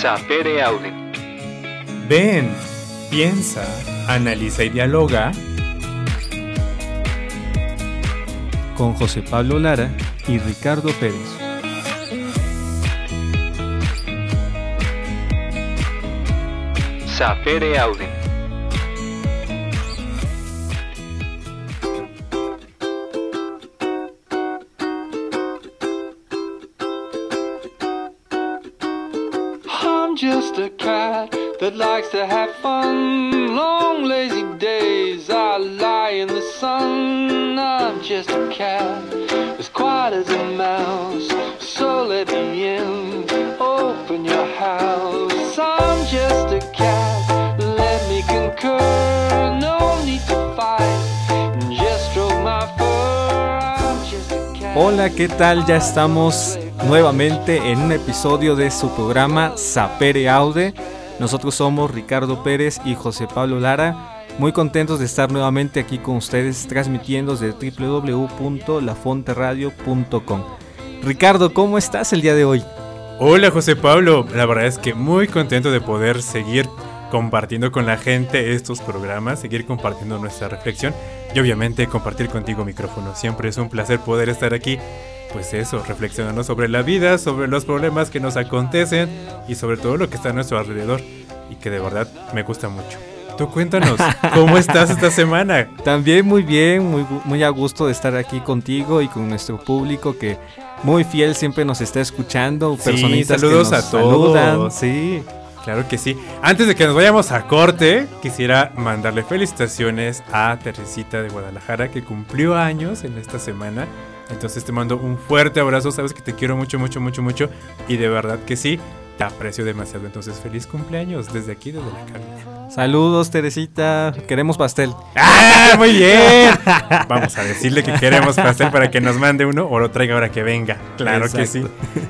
Sapere Aude. Ven, piensa, analiza y dialoga con José Pablo Lara y Ricardo Pérez. Sapere Aude. To have fun. Long lazy days, I lie in the sun. I'm just a cat, quiet as a mouse. So let me in, open your house. I'm just a cat, let me concur. Hola, ¿qué tal? Ya estamos nuevamente en un episodio de su programa Sapere Aude. Nosotros somos Ricardo Pérez y José Pablo Lara. Muy contentos de estar nuevamente aquí con ustedes transmitiendo desde www.lafonteradio.com. Ricardo, ¿cómo estás el día de hoy? Hola José Pablo, la verdad es que muy contento de poder seguir compartiendo con la gente estos programas, seguir compartiendo nuestra reflexión y obviamente compartir contigo micrófono. Siempre es un placer poder estar aquí, pues eso, reflexionando sobre la vida, sobre los problemas que nos acontecen y sobre todo lo que está a nuestro alrededor y que de verdad me gusta mucho. Tú cuéntanos, ¿cómo estás esta semana? También muy bien, muy, muy a gusto de estar aquí contigo y con nuestro público que muy fiel siempre nos está escuchando. Sí, personitas saludos que nos a todos. saludan, Sí. Claro que sí. Antes de que nos vayamos a corte, quisiera mandarle felicitaciones a Teresita de Guadalajara que cumplió años en esta semana. Entonces te mando un fuerte abrazo, sabes que te quiero mucho, mucho, mucho, mucho y de verdad que sí, te aprecio demasiado. Entonces feliz cumpleaños desde aquí, desde la cabina. Saludos, Teresita. Queremos pastel. ¡Ah, muy bien! Vamos a decirle que queremos pastel para que nos mande uno o lo traiga ahora que venga. Claro que sí.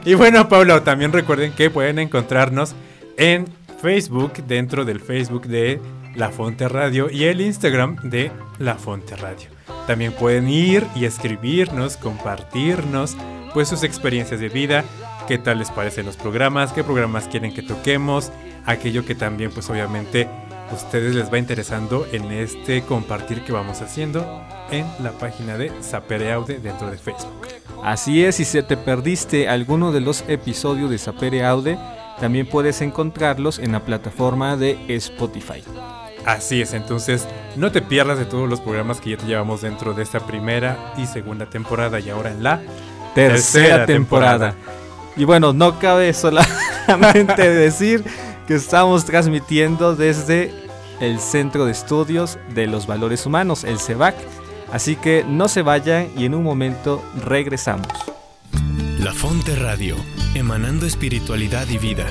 Y bueno, Pablo, también recuerden que pueden encontrarnos en Facebook, dentro del Facebook de La Fonte Radio y el Instagram de La Fonte Radio. También pueden ir y escribirnos, compartirnos pues sus experiencias de vida, qué tal les parecen los programas, qué programas quieren que toquemos, aquello que también pues obviamente a ustedes les va interesando en este compartir que vamos haciendo en la página de Sapere Aude dentro de Facebook. Así es, si se te perdiste alguno de los episodios de Sapere Aude, también puedes encontrarlos en la plataforma de Spotify. Así es, entonces no te pierdas de todos los programas que ya te llevamos dentro de esta primera y segunda temporada y ahora en la Tercera, Tercera temporada. Y bueno, no cabe solamente decir que estamos transmitiendo desde el Centro de Estudios de los Valores Humanos, el CEVAC. Así que no se vayan y en un momento regresamos. La Fonte Radio, emanando espiritualidad y vida.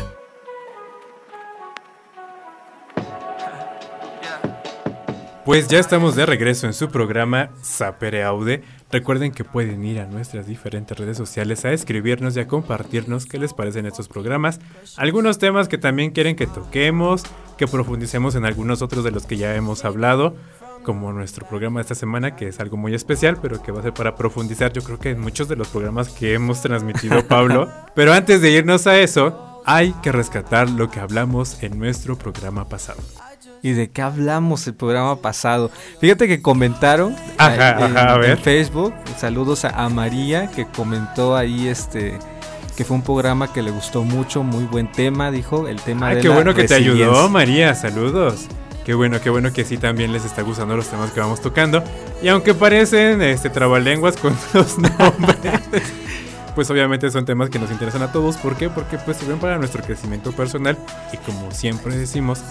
Pues ya estamos de regreso en su programa Sapere Aude. Recuerden que pueden ir a nuestras diferentes redes sociales a escribirnos y a compartirnos qué les parecen estos programas. Algunos temas que también quieren que toquemos, que profundicemos en algunos otros de los que ya hemos hablado, como nuestro programa de esta semana, que es algo muy especial, pero que va a ser para profundizar yo creo que en muchos de los programas que hemos transmitido Pablo. pero antes de irnos a eso, hay que rescatar lo que hablamos en nuestro programa pasado. ¿Y de qué hablamos el programa pasado? Fíjate que comentaron Ajá, eh, en, ajá, a en ver. Facebook. Saludos a, a María que comentó ahí este que fue un programa que le gustó mucho, muy buen tema, dijo, el tema Ay, de qué la bueno que te ayudó. María. Saludos. Qué bueno, qué bueno que sí también les está gustando los temas que vamos tocando. Y aunque parecen este trabalenguas con los nombres, pues obviamente son temas que nos interesan a todos. ¿Por qué? Porque pues sirven para nuestro crecimiento personal y como siempre decimos,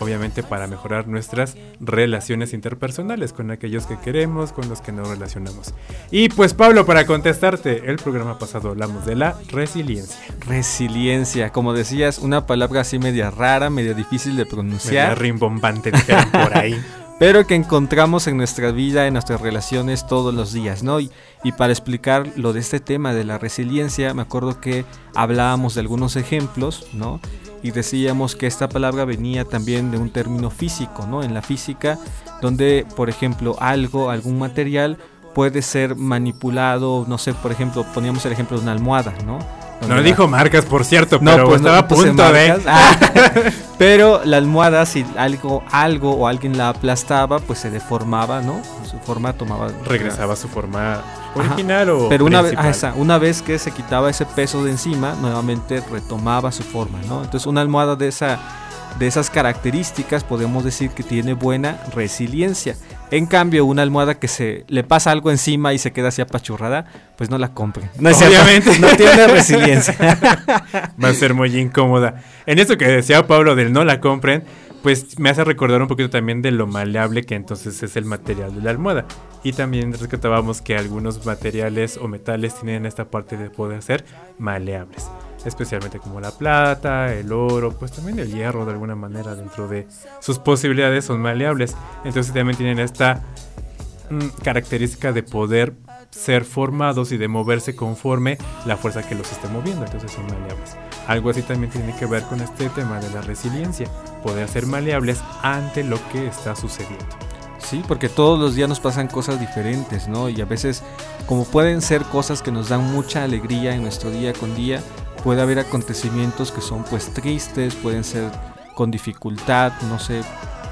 obviamente para mejorar nuestras relaciones interpersonales con aquellos que queremos, con los que nos relacionamos. Y pues Pablo, para contestarte, el programa pasado hablamos de la resiliencia. Resiliencia, como decías, una palabra así media rara, media difícil de Media pronunciar, rimbombante, dijeron por ahí. pero que encontramos en nuestra vida, en nuestras relaciones todos los días, ¿no? Y, y para explicar lo de este tema de la resiliencia, me acuerdo que hablábamos de algunos ejemplos, ¿no? Y decíamos que esta palabra venía también de un término físico, ¿no? En la física, donde, por ejemplo, algo, algún material puede ser manipulado, no sé, por ejemplo, poníamos el ejemplo de una almohada, ¿no? donde No la- dijo marcas, por cierto, No, pero pues no estaba a puse punto de. Ah, pero la almohada, si algo, algo o alguien la aplastaba, pues se deformaba, ¿no? Su forma tomaba. Regresaba a su forma original o. Pero una vez, ah, esa, una vez que se quitaba ese peso de encima, nuevamente retomaba su forma, ¿no? Entonces una almohada de esa de esas características podemos decir que tiene buena resiliencia. En cambio, una almohada que se le pasa algo encima y se queda así apachurrada, pues no la compren. No Obviamente. no tiene resiliencia. Va a ser muy incómoda. En eso que decía Pablo del no la compren, pues me hace recordar un poquito también de lo maleable que entonces es el material de la almohada. Y también rescatábamos que algunos materiales o metales tienen esta parte de poder ser maleables. Especialmente como la plata, el oro, pues también el hierro de alguna manera dentro de sus posibilidades son maleables. Entonces también tienen esta mm, característica de poder ser formados y de moverse conforme la fuerza que los esté moviendo, entonces son maleables. Algo así también tiene que ver con este tema de la resiliencia, poder ser maleables ante lo que está sucediendo. Sí, porque todos los días nos pasan cosas diferentes, ¿no? Y a veces, como pueden ser cosas que nos dan mucha alegría en nuestro día con día, puede haber acontecimientos que son pues tristes, pueden ser con dificultad, no sé,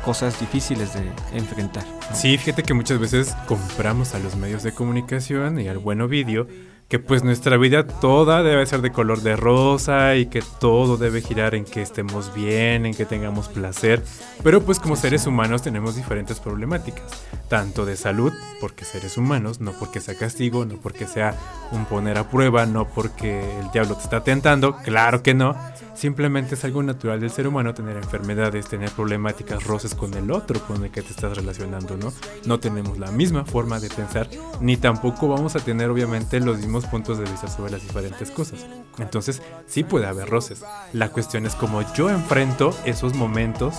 cosas difíciles de enfrentar. ¿no? Sí, fíjate que muchas veces compramos a los medios de comunicación y al bueno vídeo que pues nuestra vida toda debe ser de color de rosa y que todo debe girar en que estemos bien, en que tengamos placer, pero pues como seres humanos tenemos diferentes problemáticas, tanto de salud, porque seres humanos, no porque sea castigo, no porque sea un poner a prueba, no porque el diablo te está tentando, claro que no, simplemente es algo natural del ser humano tener enfermedades, tener problemáticas, roces con el otro con el que te estás relacionando, ¿no? No tenemos la misma forma de pensar, ni tampoco vamos a tener obviamente los mismos puntos de vista sobre las diferentes cosas. Entonces, sí puede haber roces. La cuestión es cómo yo enfrento esos momentos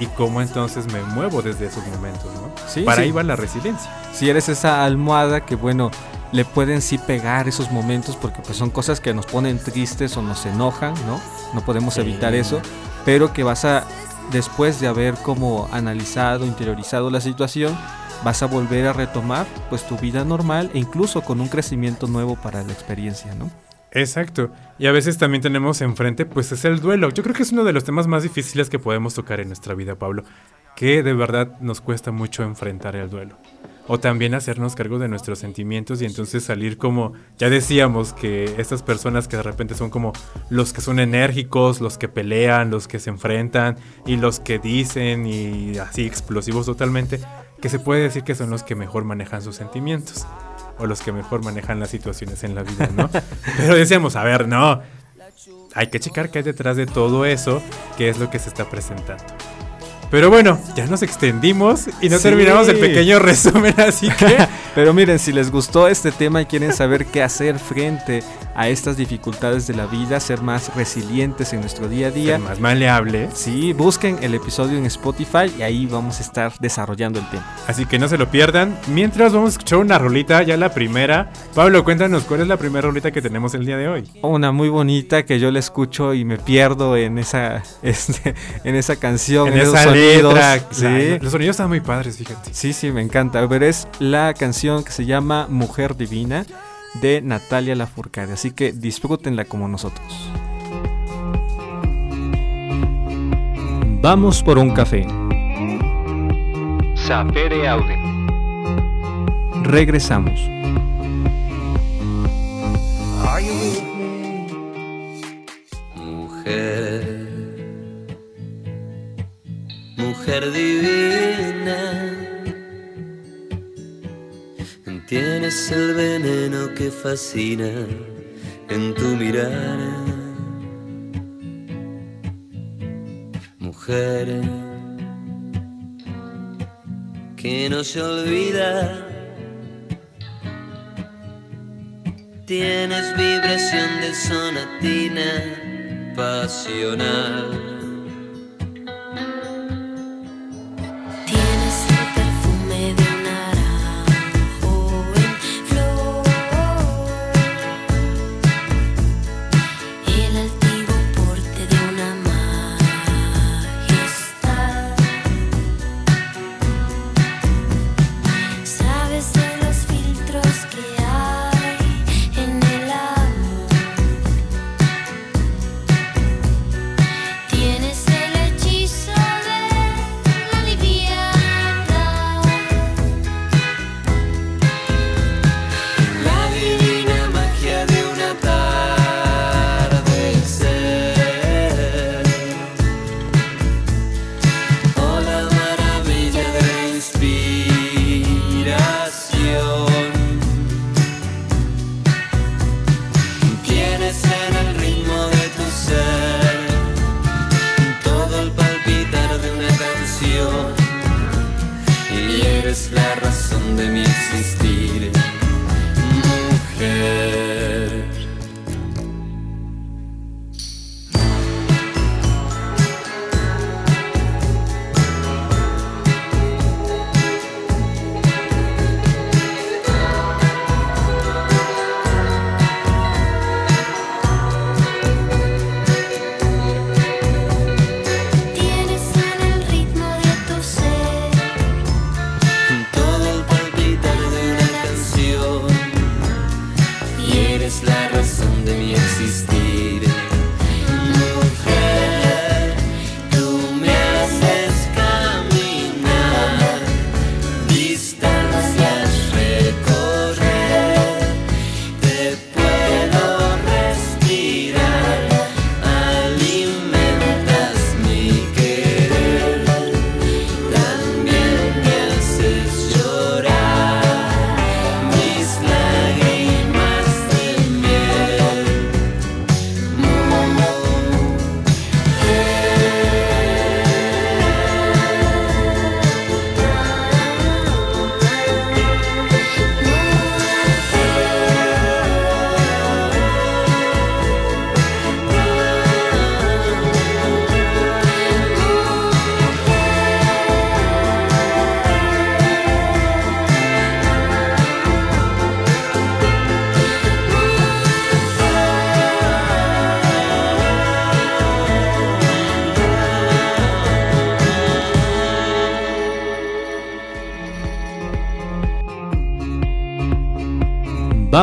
y cómo entonces me muevo desde esos momentos, ¿no? Sí, Para sí. ahí va la resiliencia. Si eres esa almohada que bueno, le pueden sí pegar esos momentos porque pues son cosas que nos ponen tristes o nos enojan, ¿no? No podemos Sí. evitar eso, pero que vas a después de haber como analizado, interiorizado la situación, vas a volver a retomar pues tu vida normal e incluso con un crecimiento nuevo para la experiencia, ¿no? Exacto. Y a veces también tenemos enfrente, pues es el duelo. Yo creo que es uno de los temas más difíciles que podemos tocar en nuestra vida, Pablo. Que de verdad nos cuesta mucho enfrentar el duelo. O también hacernos cargo de nuestros sentimientos y entonces salir como, ya decíamos que estas personas que de repente son como los que son enérgicos, los que pelean, los que se enfrentan y los que dicen y así explosivos totalmente, que se puede decir que son los que mejor manejan sus sentimientos o los que mejor manejan las situaciones en la vida, ¿no? Pero decíamos, a ver, no, hay que checar qué hay detrás de todo eso, qué es lo que se está presentando. Pero bueno, ya nos extendimos y no Sí. terminamos el pequeño resumen, así que Pero miren, si les gustó este tema y quieren saber qué hacer frente a estas dificultades de la vida, ser más resilientes en nuestro día a día, ser más maleable. Sí, busquen el episodio en Spotify y ahí vamos a estar desarrollando el tema. Así que no se lo pierdan. Mientras vamos a escuchar una rolita, ya la primera. Pablo, cuéntanos cuál es la primera rolita que tenemos el día de hoy. Una muy bonita que yo la escucho y me pierdo en esa, este, en esa canción, En en, esos esa sonidos. letra. Sí. Los sonidos están muy padres, fíjate. sí, sí, me encanta. Pero es la canción que se llama Mujer Divina de Natalia Lafourcade. Así que disfrútenla como nosotros. Vamos por un café. Sapere Aude. Regresamos. Mujer, mujer divina, tienes el veneno que fascina en tu mirada. Mujer, que no se olvida. Tienes vibración de sonatina pasional.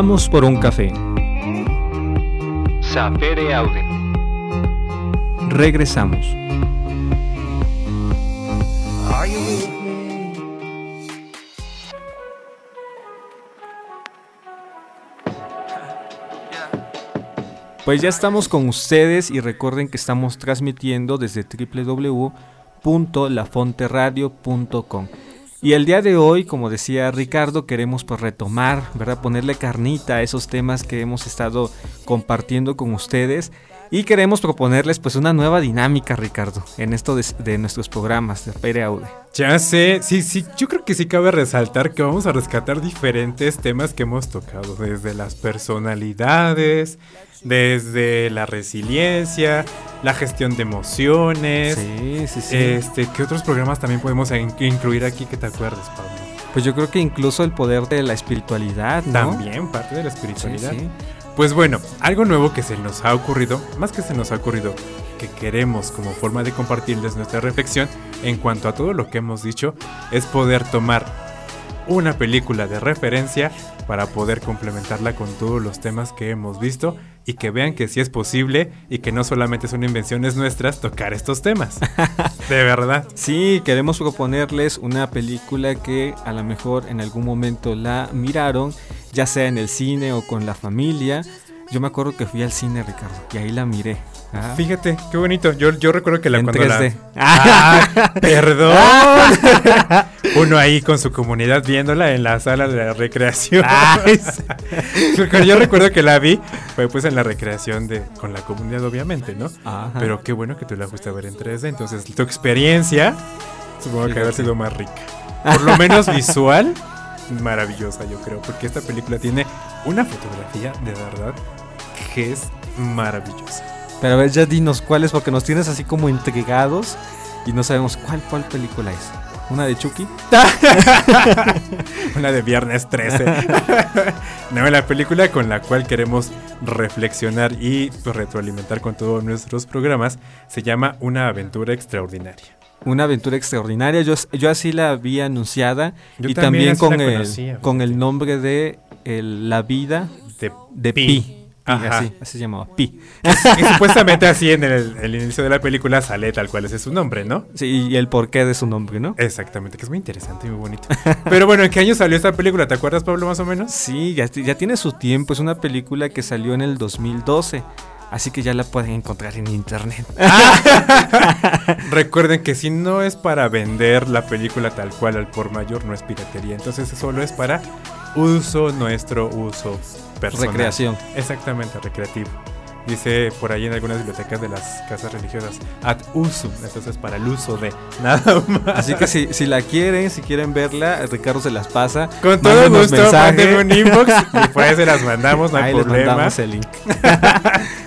Vamos por un café. Sapere Aude. Regresamos. Pues ya estamos con ustedes y recuerden que estamos transmitiendo desde www.lafonteradio.com. Y el día de hoy, como decía Ricardo, queremos pues retomar, ¿verdad? Ponerle carnita a esos temas que hemos estado compartiendo con ustedes y queremos proponerles pues una nueva dinámica, Ricardo, en esto de, nuestros programas de Pere Aude. Ya sé, sí, sí, yo creo que sí cabe resaltar que vamos a rescatar diferentes temas que hemos tocado, desde las personalidades, desde la resiliencia, la gestión de emociones. Sí, sí, sí. Este, ¿qué otros programas también podemos in- incluir aquí que te acuerdes, Pablo? Pues yo creo que incluso el poder de la espiritualidad, ¿no? También parte de la Sí, espiritualidad. sí. Pues bueno, algo nuevo que se nos ha ocurrido, más que se nos ha ocurrido, que queremos como forma de compartirles nuestra reflexión en cuanto a todo lo que hemos dicho, es poder tomar una película de referencia para poder complementarla con todos los temas que hemos visto y que vean que sí es posible y que no solamente son invenciones nuestras tocar estos temas. De verdad. Sí, queremos proponerles una película que a lo mejor en algún momento la miraron, ya sea en el cine o con la familia. Yo me acuerdo que fui al cine, Ricardo, y ahí la miré. Ah, Fíjate, qué bonito. Yo, yo recuerdo que la En cuando la- 3D. Ah, perdón. Uno ahí con su comunidad viéndola en la sala de la recreación. Porque yo recuerdo que la vi, fue pues en la recreación de con la comunidad obviamente, ¿no? Ajá. Pero qué bueno que tú la fuiste a ver en 3D, entonces tu experiencia supongo que haber sido más rica. Por lo menos visual, maravillosa yo creo, porque esta película tiene una fotografía de verdad que es maravillosa. Pero a ver, ya dinos cuáles, porque nos tienes así como intrigados y no sabemos cuál, cuál película es. ¿Una de Chucky? Una de viernes 13. no, la película con la cual queremos reflexionar y retroalimentar con todos nuestros programas se llama Una aventura extraordinaria. Una aventura extraordinaria. Yo, yo así la vi anunciada Yo y también con, el, con el nombre de el- La vida De, de Pi. Pi. Pi, Ajá. así, así se llamaba, Pi. Y supuestamente así en el, el inicio de la película sale tal cual ese es su nombre, ¿no? Sí, y el porqué de su nombre, ¿no? Exactamente, que es muy interesante y muy bonito. Pero bueno, ¿en qué año salió esta película? ¿Te acuerdas, Pablo, más o menos? Sí, ya, ya tiene su tiempo. Es una película que salió en el 2012. Así que ya la pueden encontrar en internet. Recuerden que si no es para vender la película tal cual al por mayor, no es piratería. Entonces solo es para uso, nuestro uso personal. Recreación. Exactamente, recreativo. Dice por ahí en algunas bibliotecas de las casas religiosas, ad usum, entonces para el uso de nada más. Así que si, si la quieren, si quieren verla, Ricardo se las pasa. Con todo gusto, mándenme un inbox y pues se las mandamos, no hay Ahí les problema. mandamos el link.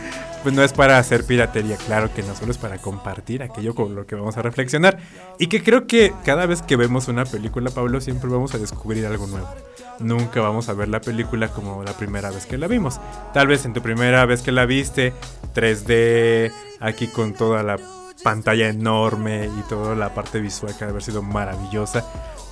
Pues no es para hacer piratería, claro que no, solo es para compartir aquello con lo que vamos a reflexionar. Y que creo que cada vez que vemos una película, Pablo, siempre vamos a descubrir algo nuevo. Nunca vamos a ver la película como la primera vez que la vimos. Tal vez en tu primera vez que la viste, 3D, aquí con toda la pantalla enorme y toda la parte visual que debe haber sido maravillosa,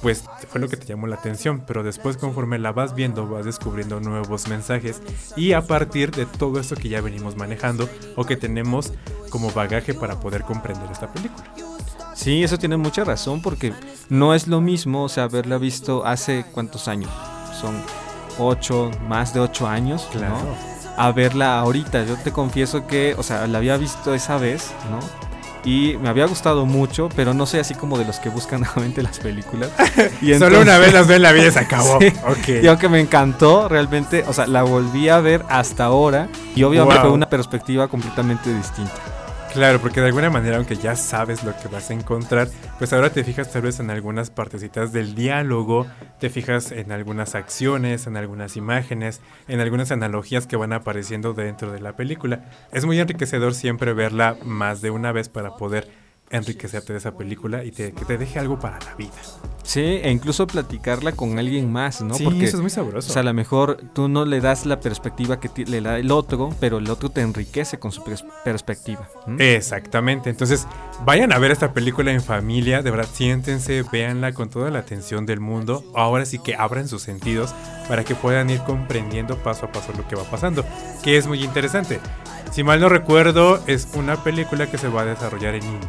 pues fue lo que te llamó la atención, pero después conforme la vas viendo vas descubriendo nuevos mensajes y a partir de todo esto que ya venimos manejando o que tenemos como bagaje para poder comprender esta película. Sí, eso tiene mucha razón porque no es lo mismo, o sea, haberla visto hace cuántos años. Son ocho, más de ocho años, Claro. ¿no? A verla ahorita. Yo te confieso que, o sea, la había visto esa vez, ¿no? Y me había gustado mucho, pero no soy así como de los que buscan nuevamente las películas. Y Solo una vez las ve en la vida y se acabó. Sí. Y aunque me encantó, realmente, o sea, la volví a ver hasta ahora y obviamente Wow. fue una perspectiva completamente distinta. Claro, porque de alguna manera, aunque ya sabes lo que vas a encontrar, pues ahora te fijas tal vez en algunas partecitas del diálogo, te fijas en algunas acciones, en algunas imágenes, en algunas analogías que van apareciendo dentro de la película. Es muy enriquecedor siempre verla más de una vez para poder enriquecerte de esa película y te- que te deje algo para la vida. Sí, e incluso platicarla con alguien más, ¿no? sí, Porque eso es muy sabroso. O sea, a lo mejor tú no le das la perspectiva que le da el otro, pero el otro te enriquece con su pers- perspectiva. Exactamente, entonces vayan a ver esta película en familia, de verdad siéntense, véanla con toda la atención del mundo, ahora sí que abran sus sentidos para que puedan ir comprendiendo paso a paso lo que va pasando, que es muy interesante. Si mal no recuerdo, es una película que se va a desarrollar en India.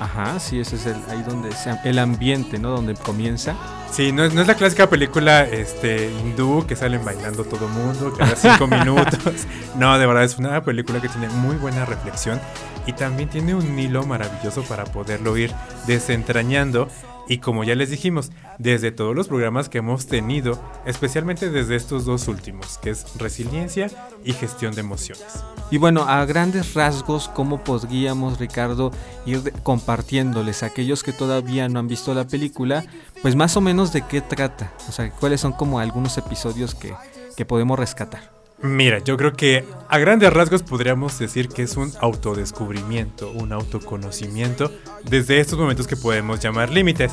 Ajá, sí, ese es el, ahí donde se, el ambiente, ¿no? Donde comienza. Sí, no es, no es la clásica película este, hindú que salen bailando todo mundo cada cinco minutos. No, de verdad es una película que tiene muy buena reflexión y también tiene un hilo maravilloso para poderlo ir desentrañando. Y como ya les dijimos, desde todos los programas que hemos tenido, especialmente desde estos dos últimos, que es resiliencia y gestión de emociones. Y bueno, a grandes rasgos, ¿cómo podríamos, Ricardo, ir compartiéndoles a aquellos que todavía no han visto la película, pues más o menos de qué trata? O sea, cuáles son como algunos episodios que, que podemos rescatar. Mira, yo creo que a grandes rasgos podríamos decir que es un autodescubrimiento, un autoconocimiento desde estos momentos que podemos llamar límites.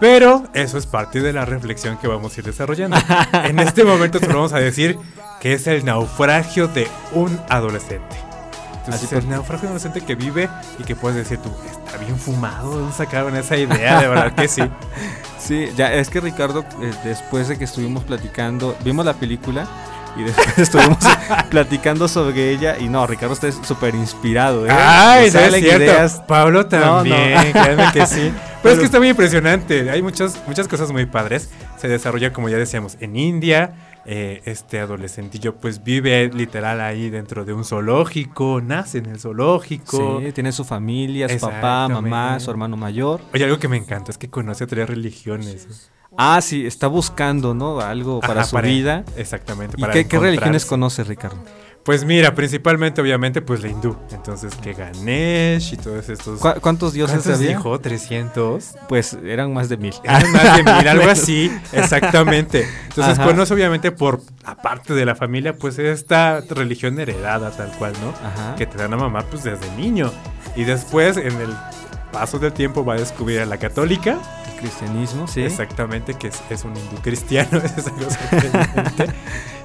Pero eso es parte de la reflexión que vamos a ir desarrollando. En este momento te vamos a decir que es el naufragio de un adolescente. Entonces, Así es el naufragio de un adolescente que vive y que puedes decir tú, está bien fumado, ¿de dónde sacaron esa idea? De verdad que sí. Sí, ya es que Ricardo, eh, después de que estuvimos platicando, vimos la película y después estuvimos platicando sobre ella y no, Ricardo está súper inspirado. ¿eh? Ay, no es cierto. ideas. Pablo no. también, créanme que sí. Pero, es Pero- que está muy impresionante. Hay muchas, muchas cosas muy padres. Se desarrolla, como ya decíamos, en India. Eh, este adolescentillo pues vive literal ahí dentro de un zoológico, nace en el zoológico. Sí, tiene su familia, su papá, mamá, su hermano mayor. Oye, algo que me encanta es que conoce tres religiones. Ah, sí, está buscando, ¿no? Algo para Ajá, su vida. Exactamente. ¿Y para qué, qué religiones conoce, Ricardo? Pues mira, principalmente, obviamente, pues la hindú. Entonces, que Ganesh y todos estos. ¿Cu- ¿Cuántos dioses ¿Cuántos había? dijo? 300. Pues eran más de mil. Eran más de mil, algo así, exactamente. Entonces Ajá. conoce obviamente por, aparte de la familia, pues esta religión heredada tal cual, ¿no? Ajá. Que te dan a mamá pues desde niño. Y después, en el paso del tiempo, va a descubrir a la católica, cristianismo, sí. exactamente, que es, es un hindú cristiano, es algo sorprendente.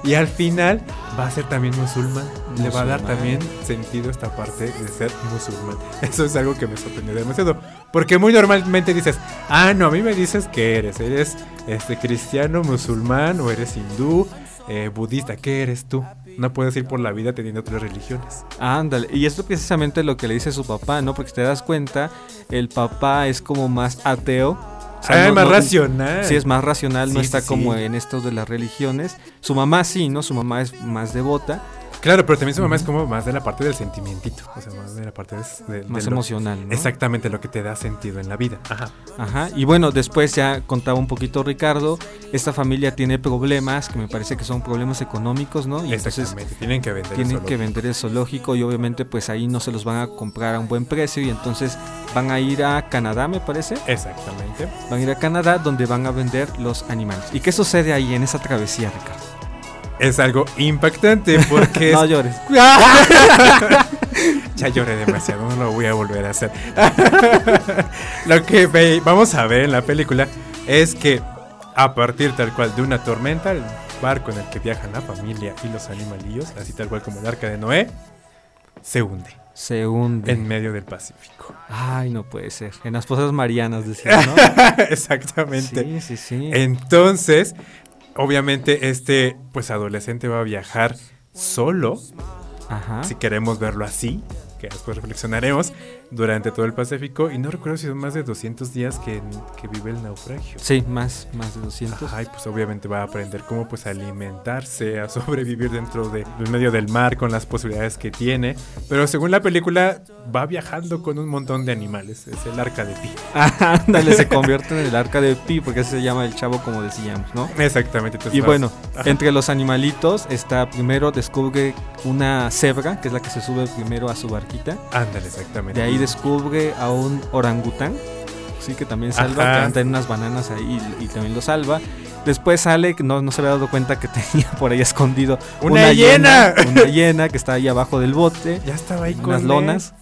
y al final va a ser también musulmán. Le va a dar también sentido esta parte de ser musulmán. Eso es algo que me sorprendió demasiado. Porque muy normalmente dices, ah, no, a mí me dices que eres. Eres este, cristiano, musulmán o eres hindú, eh, budista. ¿Qué eres tú? No puedes ir por la vida teniendo tres religiones. Ándale, y esto precisamente lo que le dice su papá, ¿no? Porque si te das cuenta, el papá es como más ateo. O sea, ah, no- más no- racional. Sí, es más racional, no está sí, como en esto de las religiones. Su mamá sí, ¿no? Su mamá es más devota, Claro, pero también su mamá es como más de la parte del sentimientito. O sea, más de la parte de, de- más de lo- emocional, ¿no? Exactamente lo que te da sentido en la vida. Ajá. Ajá, y bueno, después ya contaba un poquito Ricardo, esta familia tiene problemas, que me parece que son problemas económicos, ¿no? Y entonces Exactamente. Tienen que vender. el tienen que vender el zoológico y obviamente pues ahí no se los van a comprar a un buen precio y entonces van a ir a Canadá, me parece. Exactamente. Van a ir a Canadá donde van a vender los animales. ¿Y qué sucede ahí en esa travesía, Ricardo? Es algo impactante porque No es- llores. ya lloré demasiado, no lo voy a volver a hacer. lo que vamos a ver en la película es que a partir tal cual de una tormenta, el barco en el que viajan la familia y los animalillos, así tal cual como el arca de Noé, se hunde. Se hunde. en medio del Pacífico. Ay, no puede ser. En las fosas marianas, decía, ¿no? Exactamente. sí, sí, sí. Entonces, obviamente este pues adolescente va a viajar solo, Ajá. si queremos verlo así, que después reflexionaremos, durante todo el Pacífico y no recuerdo si son más de 200 días que, que vive el naufragio. Sí, más, más de 200. Ajá, y pues obviamente va a aprender cómo pues alimentarse, a sobrevivir dentro de- del medio del mar con las posibilidades que tiene. Pero según la película va viajando con un montón de animales. Es el arca de Pi. Ándale, se convierte en el arca de Pi, porque así se llama el chavo, como decíamos, ¿no? Exactamente. Y vas- bueno, Ajá. entre los animalitos está primero descubre una cebra, que es la que se sube primero a su Ándale, exactamente. De ahí descubre a un orangután, sí que también salva, Ajá. que anda en unas bananas ahí y, y también lo salva. Después sale, no, no se había dado cuenta que tenía por ahí escondido ¡Una hiena! Una hiena que está ahí abajo del bote, Ya estaba ahí con unas él. lonas.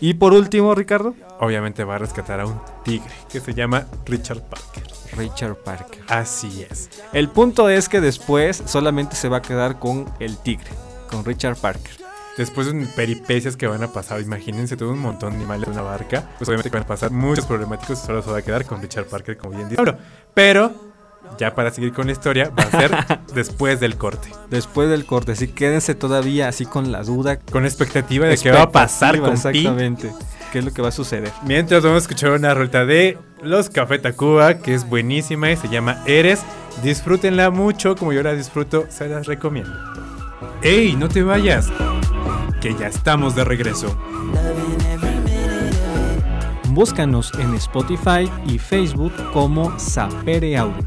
Y por último, Ricardo, Obviamente va a rescatar a un tigre que se llama Richard Parker. Richard Parker. Así es. El punto es que después solamente se va a quedar con el tigre, con Richard Parker. Después de peripecias que van a pasar, imagínense todo un montón de animales en una barca, pues obviamente que van a pasar muchos problemáticos y solo se va a quedar con Richard Parker, como bien dice. Pero, pero, ya para seguir con la historia, va a ser después del corte. Después del corte, así quédense todavía así con la duda. Con expectativa de qué va a pasar con Pi. Exactamente. ¿Qué es lo que va a suceder? Mientras vamos a escuchar una ruta de los Café Tacuba, que es buenísima y se llama Eres. Disfrútenla mucho, como yo la disfruto, se las recomiendo. ¡Ey, no te vayas! Que ya estamos de regreso. Búscanos en Spotify y Facebook como Sapere Audio.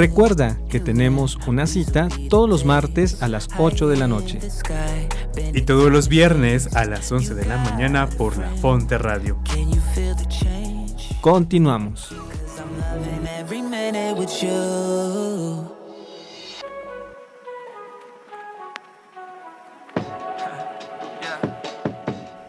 Recuerda que tenemos una cita todos los martes a las 8 de la noche. Y todos los viernes a las 11 de la mañana por la Fonte Radio. Continuamos.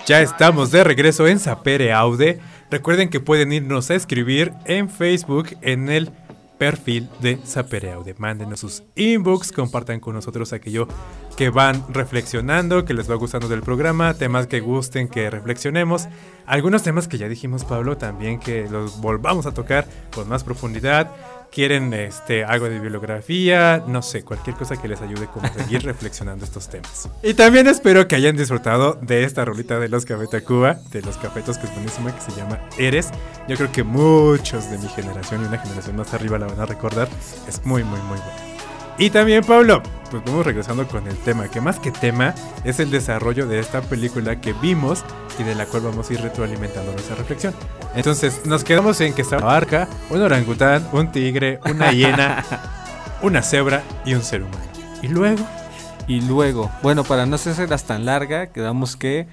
Ya estamos de regreso en Sapere Aude. Recuerden que pueden irnos a escribir en Facebook en el perfil de Sapere Aude. Mándenos sus inbox, compartan con nosotros aquello que van reflexionando, que les va gustando del programa, temas que gusten que reflexionemos. Algunos temas que ya dijimos, Pablo, también que los volvamos a tocar con más profundidad. Quieren este, algo de bibliografía, no sé, cualquier cosa que les ayude como a seguir reflexionando estos temas. Y también espero que hayan disfrutado de esta rolita de los Café Tacuba, de los cafetos que es buenísima, que se llama Eres. Yo creo que muchos de mi generación y una generación más arriba la van a recordar. Es muy, muy, muy buena. Y también, Pablo, pues vamos regresando con el tema, que más que tema es el desarrollo de esta película que vimos y de la cual vamos a ir retroalimentando nuestra reflexión. Entonces, nos quedamos en que estaba una barca, un orangután, un tigre, una hiena, una cebra y un ser humano. Y luego, Y luego, bueno, para no hacerlas tan larga, quedamos que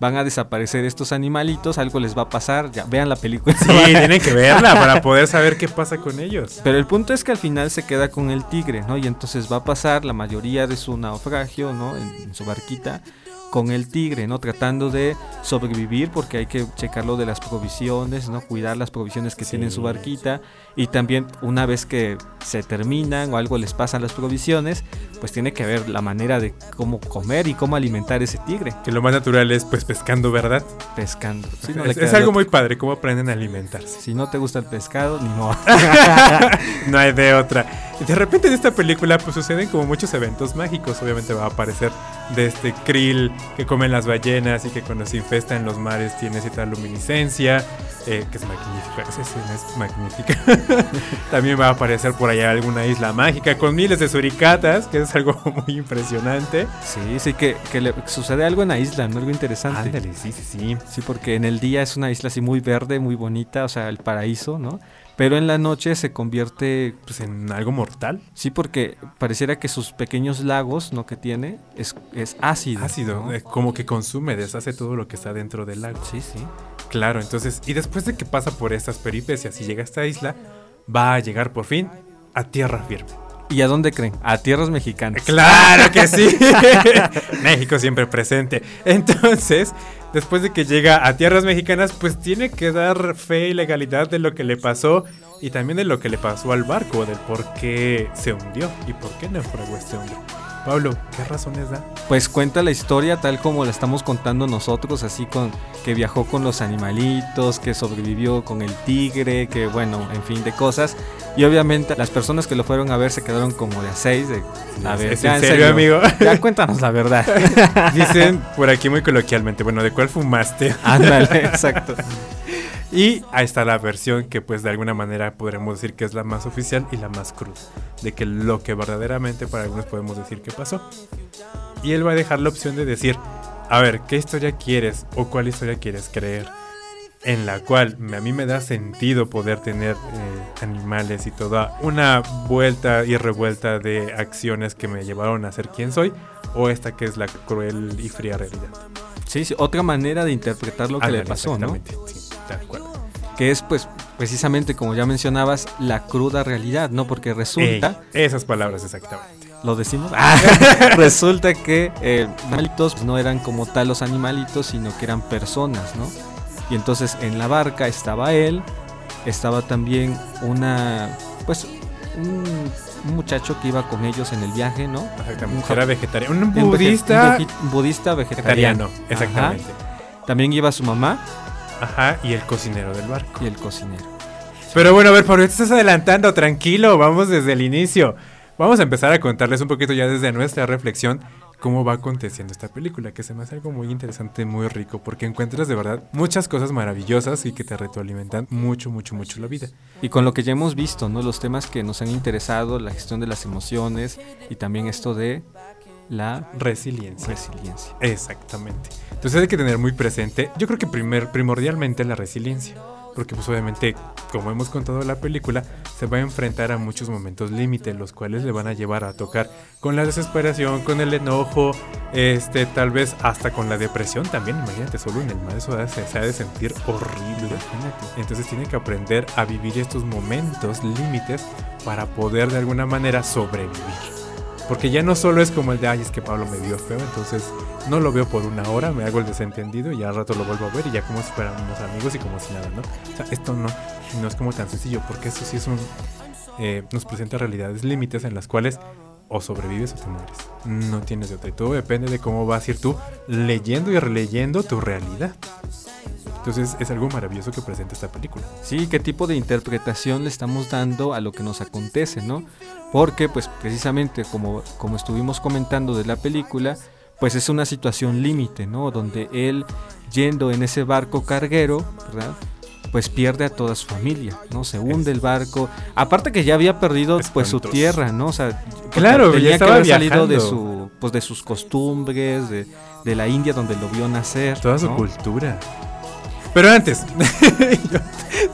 van a desaparecer estos animalitos, algo les va a pasar, ya vean la película. sí, tienen que verla para poder saber qué pasa con ellos. Pero el punto es que al final se queda con el tigre, ¿no? Y entonces va a pasar la mayoría de su naufragio, ¿no? En, en su barquita con el tigre, ¿no? Tratando de sobrevivir porque hay que checar lo de las provisiones, ¿no? Cuidar las provisiones que tiene en su barquita y también una vez que se terminan o algo les pasa a las provisiones, pues tiene que ver la manera de cómo comer y cómo alimentar ese tigre, Que lo más natural es pues pescando, ¿verdad? pescando. No es, algo muy padre, cómo aprenden a alimentarse. Si no te gusta el pescado, ni modo. no hay de otra. De repente en esta película pues suceden como muchos eventos mágicos. Obviamente va a aparecer de este krill que comen las ballenas y que cuando se infesta en los mares tiene cierta luminiscencia, eh, que es magnífica. Esa escena es magnífica. También va a aparecer por allá alguna isla mágica con miles de suricatas, que es algo muy impresionante. Sí, sí, que, que le sucede algo en la isla, ¿no? Algo interesante. Ándale, sí, sí, sí. Sí, porque en el día es una isla así muy verde, muy bonita, o sea, el paraíso, ¿no? Pero en la noche se convierte, Pues en algo mortal. sí, porque pareciera que sus pequeños lagos, ¿no? Que tiene, es, es ácido. Ácido, ¿no? eh, como que consume, deshace todo lo que está dentro del lago. Sí, sí. Claro, entonces, y después de que pasa por estas peripecias y llega a esta isla, va a llegar por fin a tierra firme. ¿Y a dónde creen? A tierras mexicanas. Claro que sí. México siempre presente. Entonces, después de que llega a tierras mexicanas, pues tiene que dar fe y legalidad de lo que le pasó y también de lo que le pasó al barco, del por qué se hundió y por qué naufragó este hombre. Pablo, ¿qué razones da? Pues cuenta la historia tal como la estamos contando nosotros, así con que viajó con los animalitos, que sobrevivió con el tigre, que bueno, en fin de cosas. Y obviamente las personas que lo fueron a ver se quedaron como de a seis, de a ver, ¿Es ya, en serio, amigo? Ya cuéntanos la verdad. Dicen por aquí muy coloquialmente, bueno, ¿de cuál fumaste? Ándale, exacto. Y ahí está la versión que pues de alguna manera podremos decir que es la más oficial y la más cruda. De que lo que verdaderamente para algunos podemos decir que pasó. Y él va a dejar la opción de decir, a ver, ¿qué historia quieres o cuál historia quieres creer? En la cual a mí me da sentido poder tener eh, animales y toda una vuelta y revuelta de acciones que me llevaron a ser quien soy. O esta que es la cruel y fría realidad. Sí, sí, otra manera de interpretar lo que le pasó, ¿no? sí, Que es pues precisamente como ya mencionabas, la cruda realidad, ¿no? Porque resulta... Ey, esas palabras exactamente. ¿Lo decimos? Resulta que eh, animalitos no eran como tal los animalitos, sino que eran personas, ¿no? Y entonces en la barca estaba él, estaba también una, pues, un, un muchacho que iba con ellos en el viaje, ¿no? Exactamente. Un Era vegetariano. Un budista. un budista vegetariano. vegetariano. Exactamente. Ajá. También iba su mamá Ajá. Y el cocinero del barco. y el cocinero. Pero bueno, a ver, Pablo, te estás adelantando. Tranquilo, vamos desde el inicio. Vamos a empezar a contarles un poquito ya desde nuestra reflexión cómo va aconteciendo esta película, que se me hace algo muy interesante, muy rico, porque encuentras de verdad muchas cosas maravillosas y que te retroalimentan mucho, mucho, mucho la vida. Y con lo que ya hemos visto, ¿no? Los temas que nos han interesado, la gestión de las emociones y también esto de la Resiliencia. resiliencia. Exactamente. Entonces hay que tener muy presente, yo creo que primer, primordialmente la resiliencia. porque pues obviamente, como hemos contado en la película, se va a enfrentar a muchos momentos límite, los cuales le van a llevar a tocar con la desesperación, con el enojo, este, tal vez hasta con la depresión también, imagínate, solo en el mar eso se, se ha de sentir horrible, entonces tiene que aprender a vivir estos momentos límites para poder de alguna manera sobrevivir. Porque ya no solo es como el de, ay, es que Pablo me vio feo, entonces no lo veo por una hora, me hago el desentendido y al rato lo vuelvo a ver y ya como si fueran unos amigos y como si nada, ¿no? O sea, esto no, no es como tan sencillo, porque eso sí es un... eh, nos presenta realidades límites en las cuales o sobrevives o te mueres. No tienes de otra. Y todo depende de cómo vas a ir tú leyendo y releyendo tu realidad. Entonces es algo maravilloso que presenta esta película. Sí, qué tipo de interpretación le estamos dando a lo que nos acontece, ¿no? Porque, pues, precisamente como, como estuvimos comentando de la película, pues es una situación límite, ¿no? Donde él, yendo en ese barco carguero, ¿verdad? Pues pierde a toda su familia, ¿no? Se hunde el barco. Aparte que ya había perdido, pues, su tierra, ¿no? O sea, Claro, ya tenía que estaba haber salido de, su, pues, de sus costumbres, de, de la India donde lo vio nacer. Toda su cultura. Pero antes, yo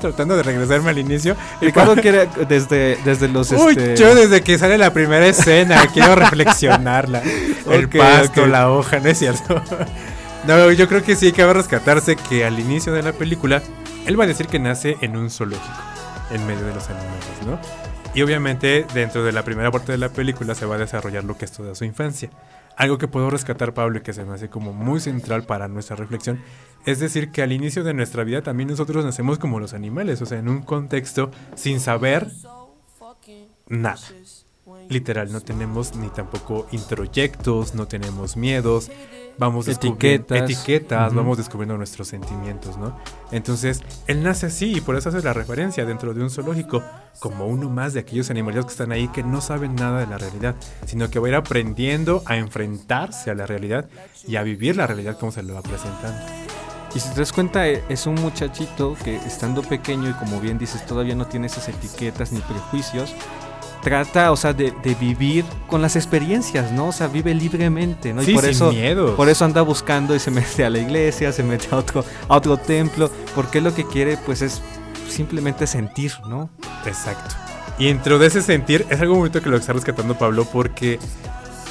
tratando de regresarme al inicio. que era desde, desde los... Uy, este, yo desde que sale la primera escena quiero reflexionarla. El Ok, pasto, ok. la hoja, no es cierto. No, yo creo que sí cabe rescatarse que al inicio de la película él va a decir que nace en un zoológico, en medio de los animales, ¿no? Y obviamente dentro de la primera parte de la película se va a desarrollar lo que es toda su infancia. Algo que puedo rescatar, Pablo, y que se me hace como muy central para nuestra reflexión, es decir, que al inicio de nuestra vida también nosotros nacemos como los animales, o sea, en un contexto sin saber nada. Literal, no tenemos ni tampoco introyectos, no tenemos miedos, vamos descubriendo Etiquetas. etiquetas, vamos descubriendo nuestros sentimientos, ¿no? Entonces, él nace así y por eso hace la referencia dentro de un zoológico como uno más de aquellos animales que están ahí que no saben nada de la realidad, sino que va a ir aprendiendo a enfrentarse a la realidad y a vivir la realidad como se lo va presentando. Y si te das cuenta, e- es un muchachito que estando pequeño y como bien dices, todavía no tiene esas etiquetas ni prejuicios, trata, o sea, de, de vivir con las experiencias, ¿no? O sea, vive libremente, ¿no? Sí, y por sin eso, miedos. por eso anda buscando y se mete a la iglesia, se mete a otro, a otro templo, porque lo que quiere, pues, es simplemente sentir, ¿no? Exacto. Y dentro de ese sentir, es algo bonito que lo está rescatando Pablo porque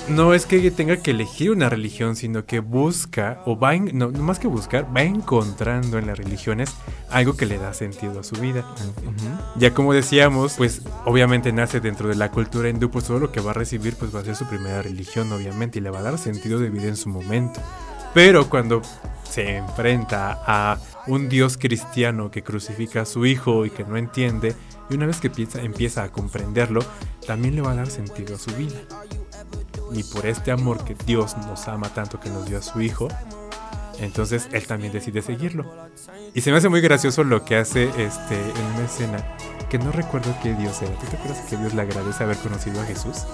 no es que tenga que elegir una religión, sino que busca, o va, en- no, más que buscar, va encontrando en las religiones algo que le da sentido a su vida. Ya como decíamos, pues obviamente nace dentro de la cultura hindú, pues todo lo que va a recibir pues va a ser su primera religión, obviamente, y le va a dar sentido de vida en su momento. Pero cuando se enfrenta a un Dios cristiano que crucifica a su hijo y que no entiende, y una vez que piensa, empieza a comprenderlo, también le va a dar sentido a su vida. Y por este amor que Dios nos ama tanto que nos dio a su hijo, entonces él también decide seguirlo. Y se me hace muy gracioso lo que hace este en una escena que no recuerdo qué Dios era. ¿Tú te que Dios le agradece haber conocido a Jesús?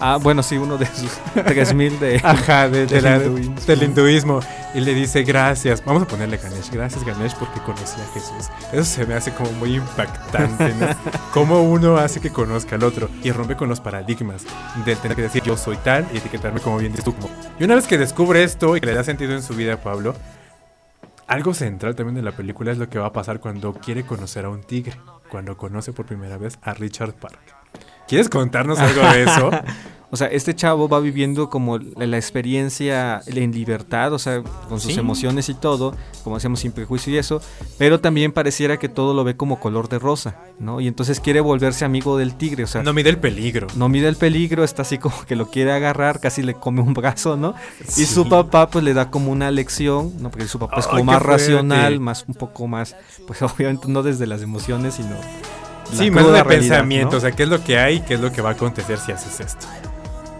Ah, bueno, sí, uno de sus 3000 de... Ajá, de- de Del la- hinduismo. del hinduismo. Y le dice gracias. Vamos a ponerle Ganesh. Gracias Ganesh porque conocí a Jesús. Eso se me hace como muy impactante, ¿no? Cómo uno hace que conozca al otro y rompe con los paradigmas del tener que decir yo soy tal y etiquetarme como bien dices tú. Como. Y una vez que descubre esto y que le da sentido en su vida a Pablo, algo central también de la película es lo que va a pasar cuando quiere conocer a un tigre. Cuando conoce por primera vez a Richard Park. ¿Quieres contarnos algo de eso? O sea, este chavo va viviendo como la, experiencia en libertad, o sea, con sus Sí. emociones y todo, como decíamos, sin prejuicio y eso, pero también pareciera que todo lo ve como color de rosa, ¿no? Y entonces quiere volverse amigo del tigre, o sea, No mide el peligro. no mide el peligro, está así como que lo quiere agarrar, casi le come un brazo, ¿no? Sí. Y su papá pues le da como una lección, ¿no? Porque su papá es como más fuerte. racional, más un poco más, pues obviamente no desde las emociones, sino... la Sí, más de realidad, pensamiento, ¿no? o sea, qué es lo que hay y qué es lo que va a acontecer si haces esto.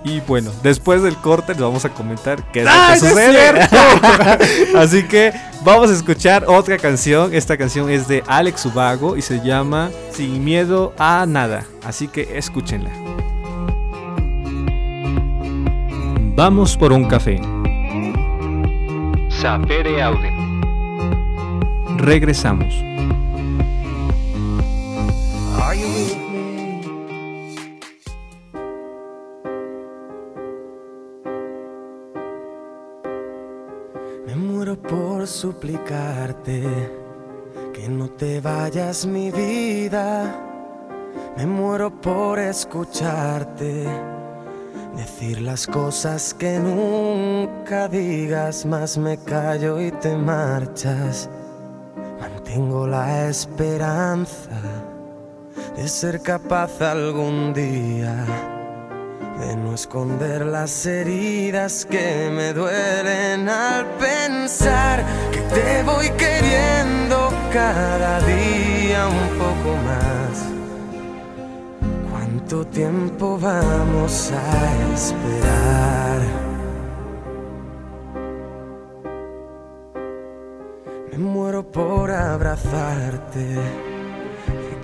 Y bueno, después del corte les vamos a comentar qué es lo ¡Ah, que ya es sucede. Así que vamos a escuchar otra canción. Esta canción es de Alex Ubago y se llama Sin miedo a nada. Así que escúchenla. Vamos por un café. Sapere Aude. Regresamos. Me? Muero por suplicarte Que no te vayas mi vida, me muero por escucharte. Decir las cosas que nunca digas, más me callo y te marchas. Mantengo la esperanza de ser capaz algún día de no esconder las heridas que me duelen al pensar que te voy queriendo cada día un poco más. ¿Cuánto tiempo vamos a esperar? Me muero por abrazarte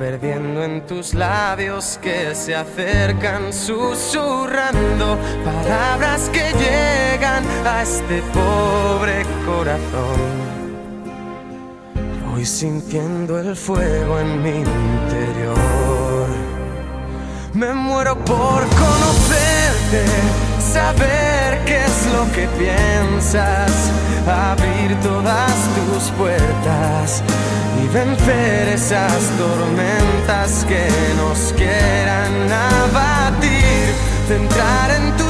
perdiendo en tus labios que se acercan susurrando palabras que llegan a este pobre corazón. Voy sintiendo el fuego en mi interior. Me muero por conocerte, saber qué es lo que piensas, abrir todas tus puertas y vencer esas tormentas que nos quieran abatir. Centrar en tus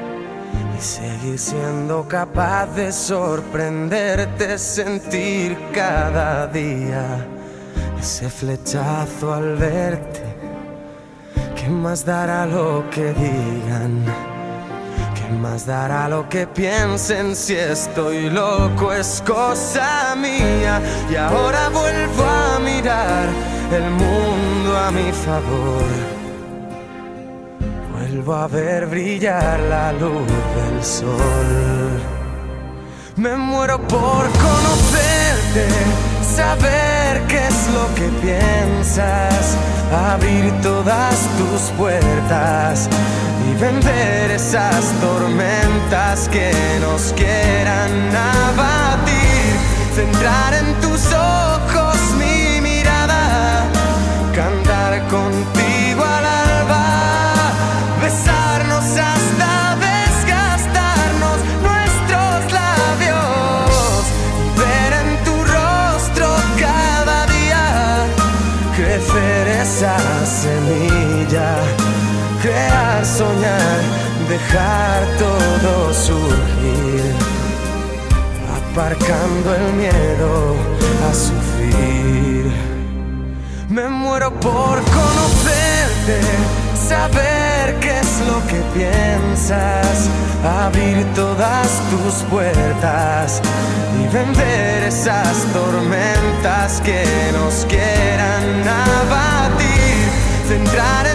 y seguir siendo capaz de sorprenderte, sentir cada día ese flechazo al verte. ¿Qué más dará lo que digan? ¿Qué más dará lo que piensen si estoy loco? Es cosa mía y ahora vuelvo a mirar el mundo a mi favor. Vuelvo a ver brillar la luz del sol. Me muero por conocerte, saber qué es lo que piensas, abrir todas tus puertas y vender esas tormentas que nos quieran abatir. Centrar en tus ojos semilla, crear, soñar, dejar todo surgir, aparcando el miedo a sufrir. Me muero por conocerte, saber qué es lo que piensas, abrir todas tus puertas y vender esas tormentas que nos quieran abatir. Centrar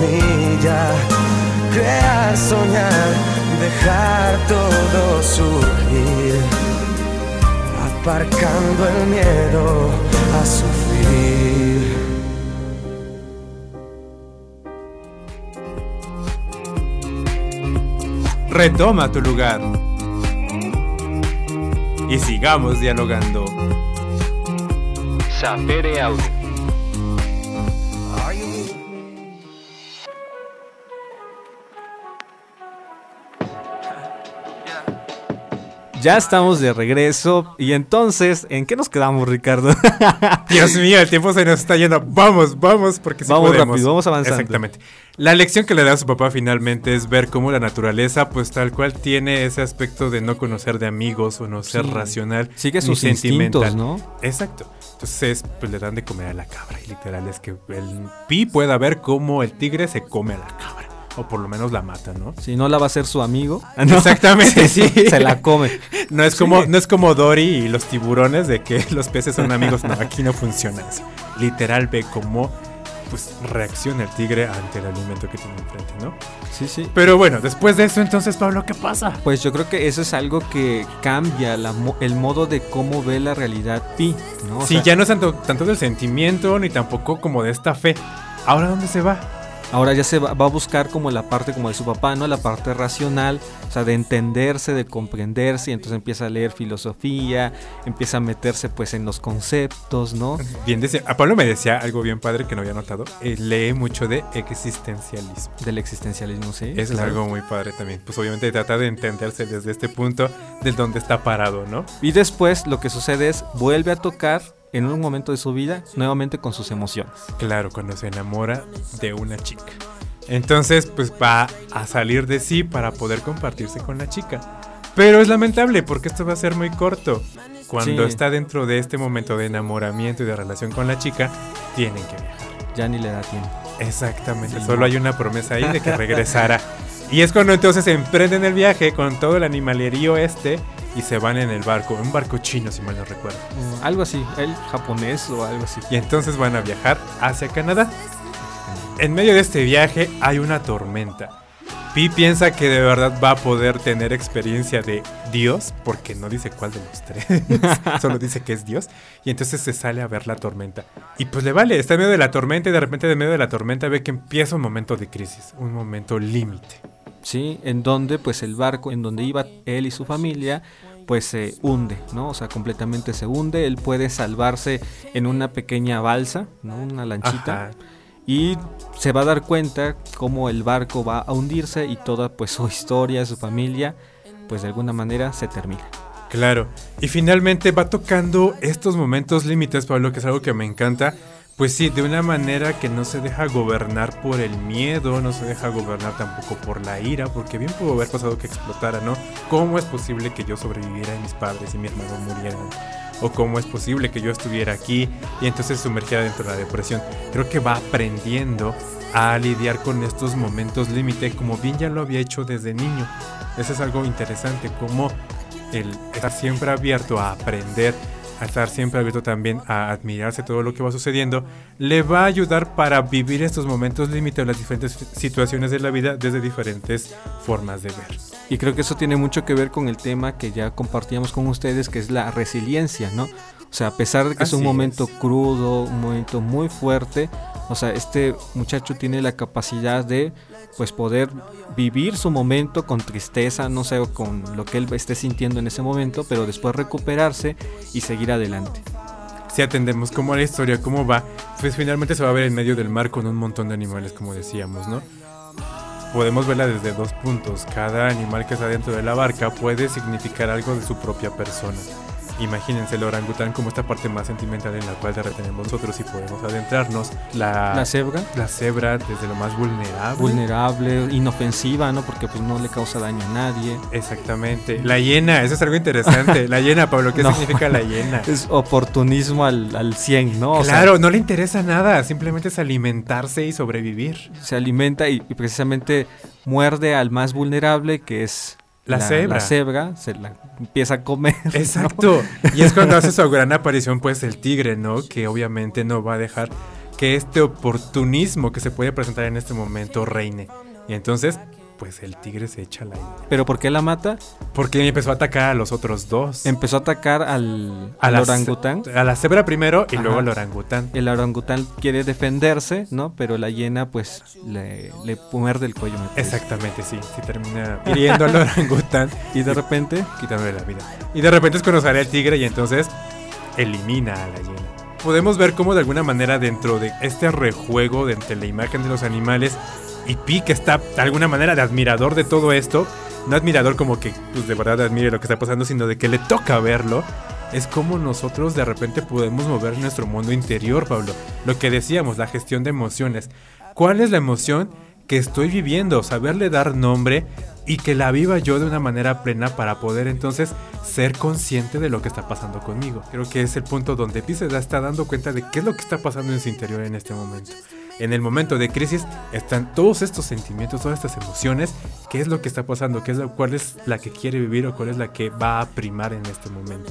semilla, crear, soñar, dejar todo surgir, aparcando el miedo a sufrir. Retoma tu lugar. Y sigamos dialogando. Sapere Aude. Ya estamos de regreso. Y entonces, ¿en qué nos quedamos, Ricardo? Dios mío, el tiempo se nos está yendo. Vamos, vamos, porque sí Vamos podemos. rápido, vamos avanzando. Exactamente. La lección que le da a su papá finalmente es ver cómo la naturaleza, pues tal cual tiene ese aspecto de no conocer de amigos o no ser Sí. racional. Sigue ni sus instintos, ¿no? Exacto. Entonces, pues le dan de comer a la cabra. Y literal es que el pi pueda ver cómo el tigre se come a la cabra. O por lo menos la mata, ¿no? Si no la va a ser su amigo. Ah, ¿no? Exactamente, sí. Se la come. No es como, no es como Dory y los tiburones de que los peces son amigos. No, aquí no funciona así. Literal ve cómo pues reacciona el tigre ante el alimento que tiene enfrente, ¿no? Sí, sí. Pero bueno, después de eso, entonces, Pablo, ¿qué pasa? Pues yo creo que eso es algo que cambia la mo- el modo de cómo ve la realidad Pi, ¿no? O sí, sea, ya no es tanto, tanto del sentimiento ni tampoco como de esta fe. ¿Ahora dónde se va? Ahora ya se va, va a buscar como la parte como de su papá, ¿no? La parte racional, o sea, de entenderse, de comprenderse, y entonces empieza a leer filosofía, empieza a meterse pues en los conceptos, ¿no? Bien decía, a Pablo me decía algo bien padre que no había notado. eh, lee mucho de existencialismo. Del existencialismo, sí. Es claro. algo muy padre también. Pues obviamente trata de entenderse desde este punto del donde está parado, ¿no? Y después lo que sucede es vuelve a tocar en un momento de su vida nuevamente con sus emociones. Claro, cuando se enamora de una chica. Entonces, pues va a salir de sí para poder compartirse con la chica. Pero es lamentable porque esto va a ser muy corto. Cuando Sí. está dentro de este momento de enamoramiento y de relación con la chica, tienen que viajar. Ya ni le da tiempo. Exactamente, Sí, solo no. hay una promesa ahí de que regresara. y es cuando entonces emprenden el viaje con todo el animalerío este y se van en el barco, un barco chino si mal no recuerdo. Mm, algo así, el japonés o algo así. Y entonces van a viajar hacia Canadá. En medio de este viaje hay una tormenta. Pi piensa que de verdad va a poder tener experiencia de Dios, porque no dice cuál de los tres, solo dice que es Dios, y entonces se sale a ver la tormenta. Y pues le vale, está en medio de la tormenta y de repente de medio de la tormenta ve que empieza un momento de crisis, un momento límite. Sí, en donde pues el barco en donde iba él y su familia pues se hunde, ¿no? O sea, completamente se hunde, él puede salvarse en una pequeña balsa, ¿no? Una lanchita. Ajá. Y se va a dar cuenta cómo el barco va a hundirse y toda pues su historia, su familia, pues de alguna manera se termina. Claro. Y finalmente va tocando estos momentos límites, Pablo, que es algo que me encanta. Pues sí, de una manera que no se deja gobernar por el miedo, no se deja gobernar tampoco por la ira, porque bien pudo haber pasado que explotara, ¿no? ¿Cómo es posible que yo sobreviviera y mis padres y mi hermano murieran? ¿O cómo es posible que yo estuviera aquí y entonces sumergiera dentro de la depresión? Creo que va aprendiendo a lidiar con estos momentos límite, como bien ya lo había hecho desde niño. Eso es algo interesante, como el estar siempre abierto a aprender, a estar siempre abierto también a admirarse todo lo que va sucediendo, le va a ayudar para vivir estos momentos límite o las diferentes situaciones de la vida desde diferentes formas de ver. Y creo que eso tiene mucho que ver con el tema que ya compartíamos con ustedes, que es la resiliencia, ¿no? O sea, a pesar de que es un momento es. crudo, un momento muy fuerte, o sea, este muchacho tiene la capacidad de, pues, poder vivir su momento con tristeza, no sé, con lo que él esté sintiendo en ese momento, pero después recuperarse y seguir adelante. Si atendemos cómo la historia, cómo va, pues finalmente se va a ver en medio del mar con un montón de animales, como decíamos, ¿no? Podemos verla desde dos puntos. Cada animal que está dentro de la barca puede significar algo de su propia persona. Imagínense el orangután como esta parte más sentimental en la cual te retenemos nosotros y podemos adentrarnos. La, La cebra, la cebra desde lo más vulnerable. vulnerable, inofensiva, ¿no? Porque pues no le causa daño a nadie. Exactamente. La hiena, eso es algo interesante. La hiena, Pablo, ¿qué No. significa la hiena? Es oportunismo al, al 100, ¿no? O sea, claro, no le interesa nada, simplemente es alimentarse y sobrevivir. se alimenta y, y precisamente muerde al más vulnerable que es La cebra. La cebra se la empieza a comer. ¿no? Exacto. Y es cuando hace su gran aparición, pues, el tigre, ¿no? Que obviamente no va a dejar que este oportunismo que se puede presentar en este momento reine. Y entonces, pues, el tigre se echa la. Pero ¿por qué la mata? Porque empezó a atacar a los otros dos. Empezó a atacar al, a al la orangután. A la cebra primero y Ajá. luego al orangután. El orangután quiere defenderse, ¿no? Pero la hiena pues le, le muerde el cuello. Exactamente, sí. Sí termina hiriendo al orangután, Y de repente, quitándole la vida. Y de repente es cuando sale el tigre y entonces elimina a la hiena. Podemos ver cómo de alguna manera dentro de este rejuego de entre la imagen de los animales y Pi, que está de alguna manera de admirador de todo esto, no admirador como que pues, de verdad admire lo que está pasando, sino de que le toca verlo, es como nosotros de repente podemos mover nuestro mundo interior, Pablo. Lo que decíamos, la gestión de emociones. ¿Cuál es la emoción que estoy viviendo? Saberle dar nombre y que la viva yo de una manera plena para poder entonces ser consciente de lo que está pasando conmigo. Creo que es el punto donde Pi se da- está dando cuenta de qué es lo que está pasando en su interior en este momento. En el momento de crisis están todos estos sentimientos, todas estas emociones, qué es lo que está pasando, qué es la, cuál es la que quiere vivir o cuál es la que va a primar en este momento.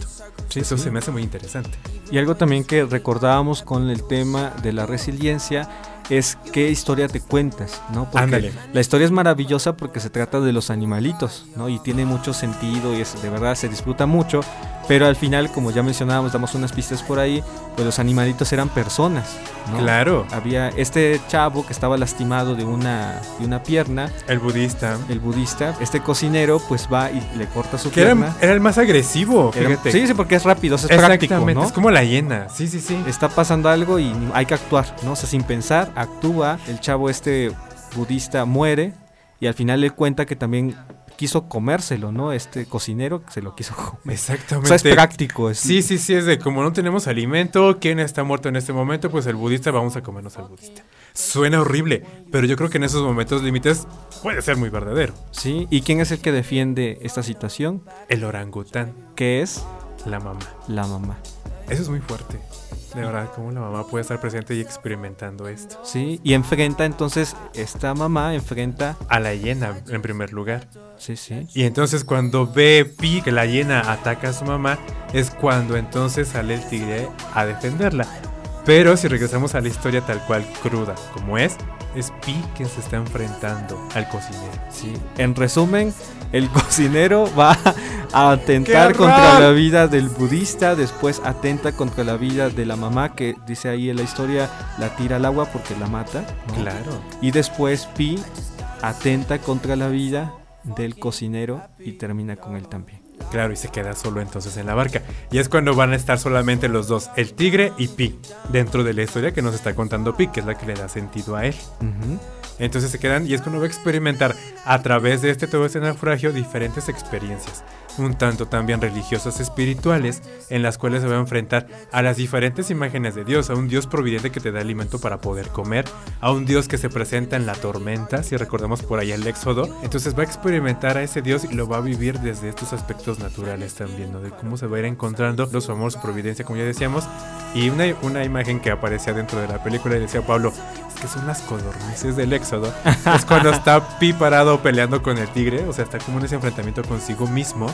Eso se me hace muy interesante. Y algo también que recordábamos con el tema de la resiliencia es qué historia te cuentas, ¿no? Porque Ándale. la historia es maravillosa porque se trata de los animalitos, ¿no? Y tiene mucho sentido y es, de verdad se disfruta mucho, pero al final, como ya mencionábamos, damos unas pistas por ahí, pues los animalitos eran personas, ¿no? Claro, Había este chavo que estaba lastimado de una, de una pierna, el budista. el budista, este cocinero pues va y le corta su Que pierna. era, era el más agresivo, Era- fíjate. sí, sí, porque es rápido, es práctico, Exactamente, ¿no? es como la hiena. Sí, sí, sí. está pasando algo y hay que actuar, ¿no? O sea, sin pensar, actúa, el chavo este budista muere y al final le cuenta que también quiso comérselo, ¿no? Este cocinero se lo quiso comer. O Exactamente. sea, es práctico. Es, Sí, sí, sí, es de como no tenemos alimento, ¿quién está muerto en este momento? Pues el budista, vamos a comernos al budista. Suena horrible, pero yo creo que en esos momentos límites puede ser muy verdadero. Sí, ¿y quién es el que defiende esta situación? El orangután, Que es la mamá. la mamá. Eso es muy fuerte. De verdad, cómo la mamá puede estar presente y experimentando esto. Sí, y enfrenta entonces, esta mamá enfrenta, A la hiena, en primer lugar. sí, sí, Y entonces cuando ve Pi que la hiena ataca a su mamá, es cuando entonces sale el tigre a defenderla. Pero si regresamos a la historia tal cual cruda como es, es Pi quien se está enfrentando al cocinero. sí. En resumen, el cocinero va a atentar ¡Qué contra la vida del budista, después atenta contra la vida de la mamá que dice ahí en la historia la tira al agua porque la mata. ¿no? Claro. Y después Pi atenta contra la vida del cocinero y termina con él también. Claro, y se queda solo entonces en la barca. Y es cuando van a estar solamente los dos, el tigre y Pi, dentro de la historia que nos está contando Pi, que es la que le da sentido a él. Entonces se quedan y es cuando va a experimentar a través de este todo este naufragio diferentes experiencias, un tanto también religiosas espirituales, en las cuales se va a enfrentar a las diferentes imágenes de Dios, a un Dios providente que te da alimento para poder comer, a un Dios que se presenta en la tormenta, si recordamos por ahí el Éxodo, entonces va a experimentar a ese Dios y lo va a vivir desde estos aspectos naturales también, ¿no? De cómo se va a ir encontrando los su amor, su providencia, como ya decíamos, y una, una imagen que aparecía dentro de la película y decía Pablo, que son las codornices del Éxodo. es cuando está Pi parado peleando con el tigre, o sea, está como en ese enfrentamiento consigo mismo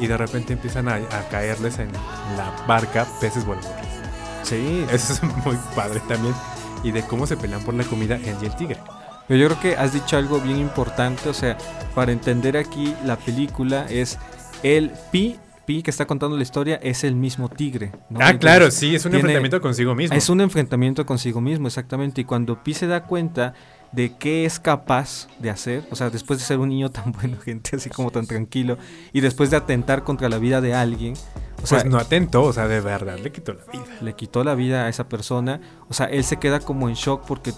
y de repente empiezan a, a caerles en la barca peces voladores. Sí, Eso es muy padre también. Y de cómo se pelean por la comida él y el tigre. Pero yo creo que has dicho algo bien importante, o sea, para entender aquí la película es el Pi, Pi que está contando la historia es el mismo tigre. ¿no? ah, Entonces, claro, sí, es un tiene- enfrentamiento consigo mismo. Es un enfrentamiento consigo mismo, exactamente. Y cuando Pi se da cuenta de qué es capaz de hacer, o sea, después de ser un niño tan bueno, gente así como tan tranquilo, y después de atentar contra la vida de alguien, o sea, pues no atentó, o sea, de verdad le quitó la vida. le quitó la vida a esa persona, o sea, él se queda como en shock porque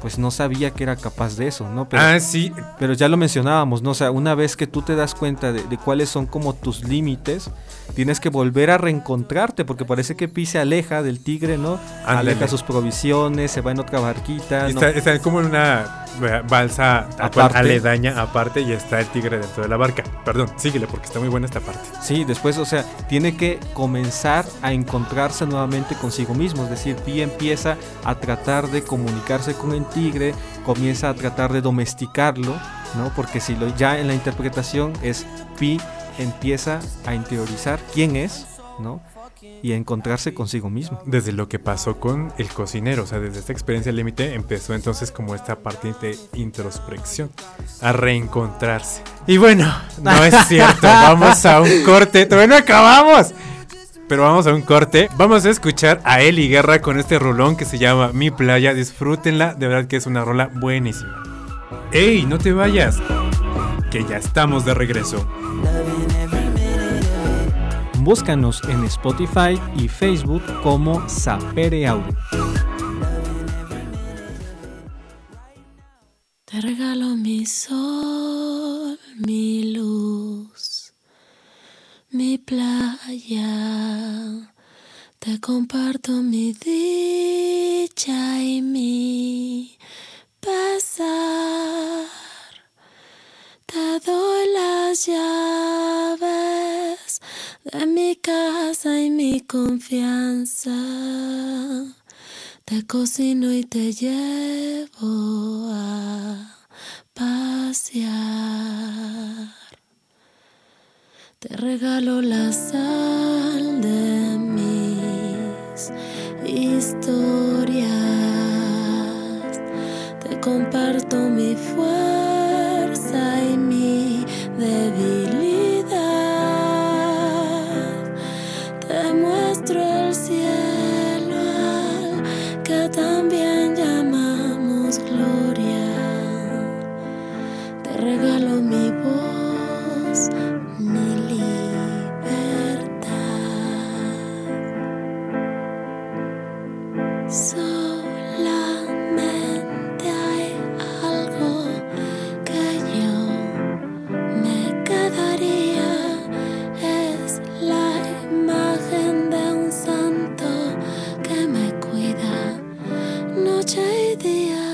pues no sabía que era capaz de eso, ¿no? Pero, ah, sí, pero ya lo mencionábamos, ¿no? O sea, una vez que tú te das cuenta de, de cuáles son como tus límites, tienes que volver a reencontrarte, porque parece que Pi se aleja del tigre, ¿no? Ándale. Aleja sus provisiones, se va en otra barquita, Y ¿no? Está, está como en una balsa Aparte. aledaña aparte y está el tigre dentro de la barca. Perdón, síguele porque está muy buena esta parte. Sí, después, o sea, tiene que comenzar a encontrarse nuevamente consigo mismo. Es decir, Pi empieza a tratar de comunicarse con el tigre, comienza a tratar de domesticarlo, ¿no? Porque si lo ya en la interpretación es Pi empieza a interiorizar quién es, ¿no? Y a encontrarse consigo mismo. Desde lo que pasó con el cocinero, o sea, desde esta experiencia límite empezó entonces como esta parte de introspección, a reencontrarse. Y bueno, no es cierto, vamos a un corte, todavía no acabamos. Pero vamos a un corte. Vamos a escuchar a Eli Guerra con este rolón que se llama Mi Playa. Disfrútenla, de verdad que es una rola buenísima. ¡Ey, no te vayas! Que ya estamos de regreso. Búscanos en Spotify y Facebook como Sapere. Te regalo mi sol, mi luz. Playa. Te comparto mi dicha y mi pesar. Te doy las llaves de mi casa y mi confianza. Te cocino y te llevo a pasear. Te regalo la sal de mis historias. Te comparto mi fuerza y mi debilidad. Noche y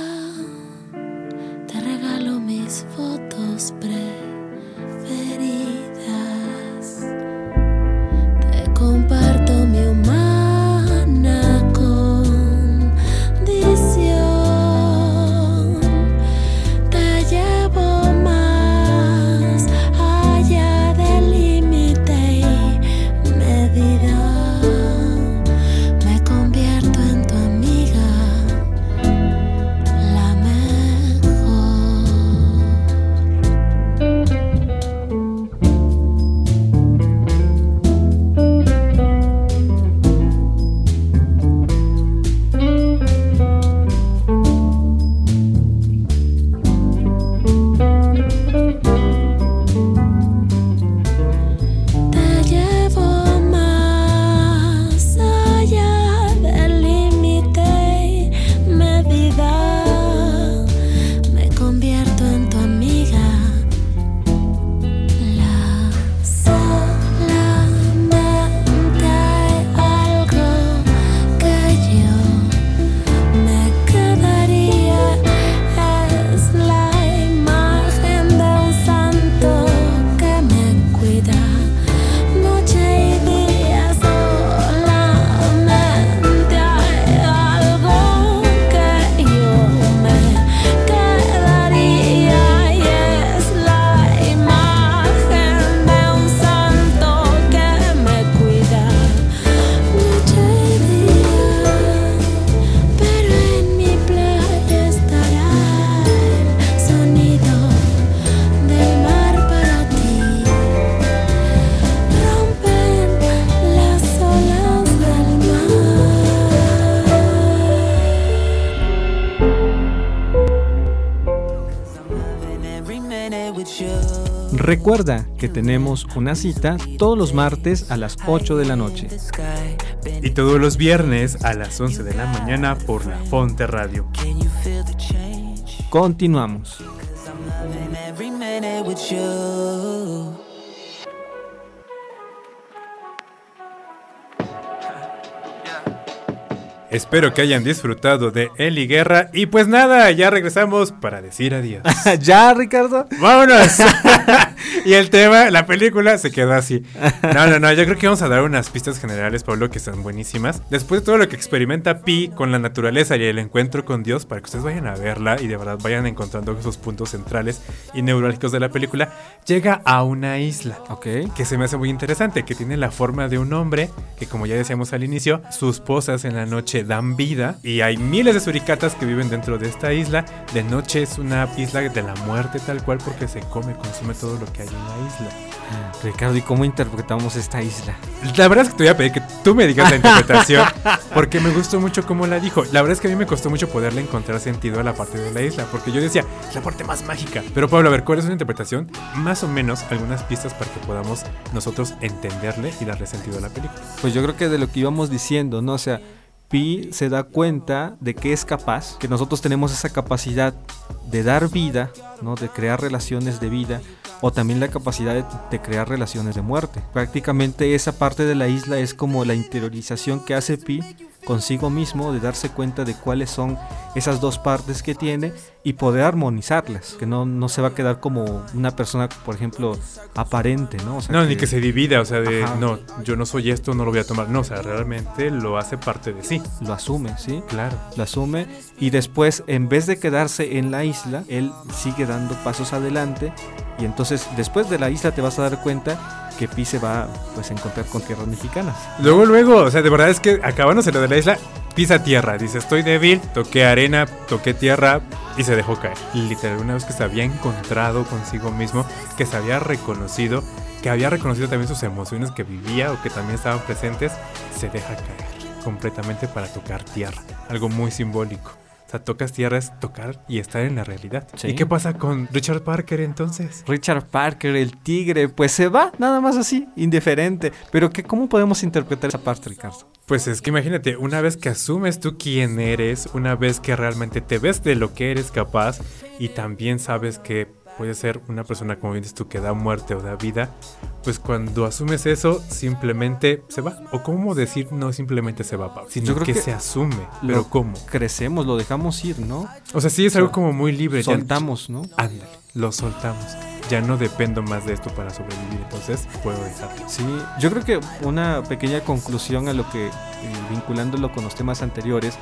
Recuerda que tenemos una cita todos los martes a las 8 de la noche. Y todos los viernes a las 11 de la mañana por la Fonte Radio. Continuamos. Espero que hayan disfrutado de Eli Guerra. Y pues nada, ya regresamos para decir adiós. ¿Ya, Ricardo? ¡Vámonos! y el tema, la película se quedó así. No, no, no, yo creo que vamos a dar unas pistas generales, Pablo, que están buenísimas. Después de todo lo que experimenta Pi con la naturaleza y el encuentro con Dios, para que ustedes vayan a verla y de verdad vayan encontrando esos puntos centrales y neurálgicos de la película, llega a una isla. Ok. Que se me hace muy interesante, que tiene la forma de un hombre, que como ya decíamos al inicio, sus posas en la noche dan vida y hay miles de suricatas que viven dentro de esta isla. De noche es una isla de la muerte tal cual porque se come, consume todo lo que hay en la isla. Ricardo, ¿y cómo interpretamos esta isla? La verdad es que te voy a pedir que tú me digas la interpretación porque me gustó mucho cómo la dijo. La verdad es que a mí me costó mucho poderle encontrar sentido a la parte de la isla porque yo decía, es la parte más mágica. Pero Pablo, a ver, ¿cuál es una interpretación? Más o menos algunas pistas para que podamos nosotros entenderle y darle sentido a la película. Pues yo creo que de lo que íbamos diciendo, ¿no? O sea, Pi se da cuenta de que es capaz, que nosotros tenemos esa capacidad de dar vida, ¿no? De crear relaciones de vida o también la capacidad de, de crear relaciones de muerte. Prácticamente esa parte de la isla es como la interiorización que hace Pi consigo mismo de darse cuenta de cuáles son esas dos partes que tiene y poder armonizarlas, que no, no se va a quedar como una persona, por ejemplo, aparente, ¿no? O sea, No, ni que se divida, o sea, de Ajá. no, yo no soy esto, no lo voy a tomar. No, o sea, realmente lo hace parte de sí. lo asume, ¿sí? Claro. Lo asume y después, en vez de quedarse en la isla, él sigue dando pasos adelante y entonces después de la isla te vas a dar cuenta que Pi se va pues, a encontrar con tierras mexicanas. Luego, luego, o sea, de verdad es que acabándose lo de la isla, pisa tierra. Dice, estoy débil, toqué arena, toqué tierra y se dejó caer. Literal, una vez que se había encontrado consigo mismo, que se había reconocido, que había reconocido también sus emociones que vivía o que también estaban presentes, se deja caer completamente para tocar tierra. Algo muy simbólico. Sea, tocas tierra es tocar y estar en la realidad. Sí. ¿Y qué pasa con Richard Parker entonces? Richard Parker, el tigre, pues se va, nada más así, indiferente. Pero que, ¿cómo podemos interpretar esa parte, Ricardo? Pues es que imagínate, una vez que asumes tú quién eres, una vez que realmente te ves de lo que eres capaz y también sabes que puedes ser una persona, como bien dices tú, que da muerte o da vida, pues cuando asumes eso, simplemente se va. O cómo decir no simplemente se va, Pablo, sino Yo creo que, que se asume. Lo Pero ¿cómo? Crecemos, lo dejamos ir, ¿no? O sea, sí es algo como muy libre. ya- Soltamos, ¿no? Ándale, lo soltamos. Ya no dependo más de esto para sobrevivir, entonces puedo dejarlo. Sí, yo creo que una pequeña conclusión a lo que, eh, vinculándolo con los temas anteriores,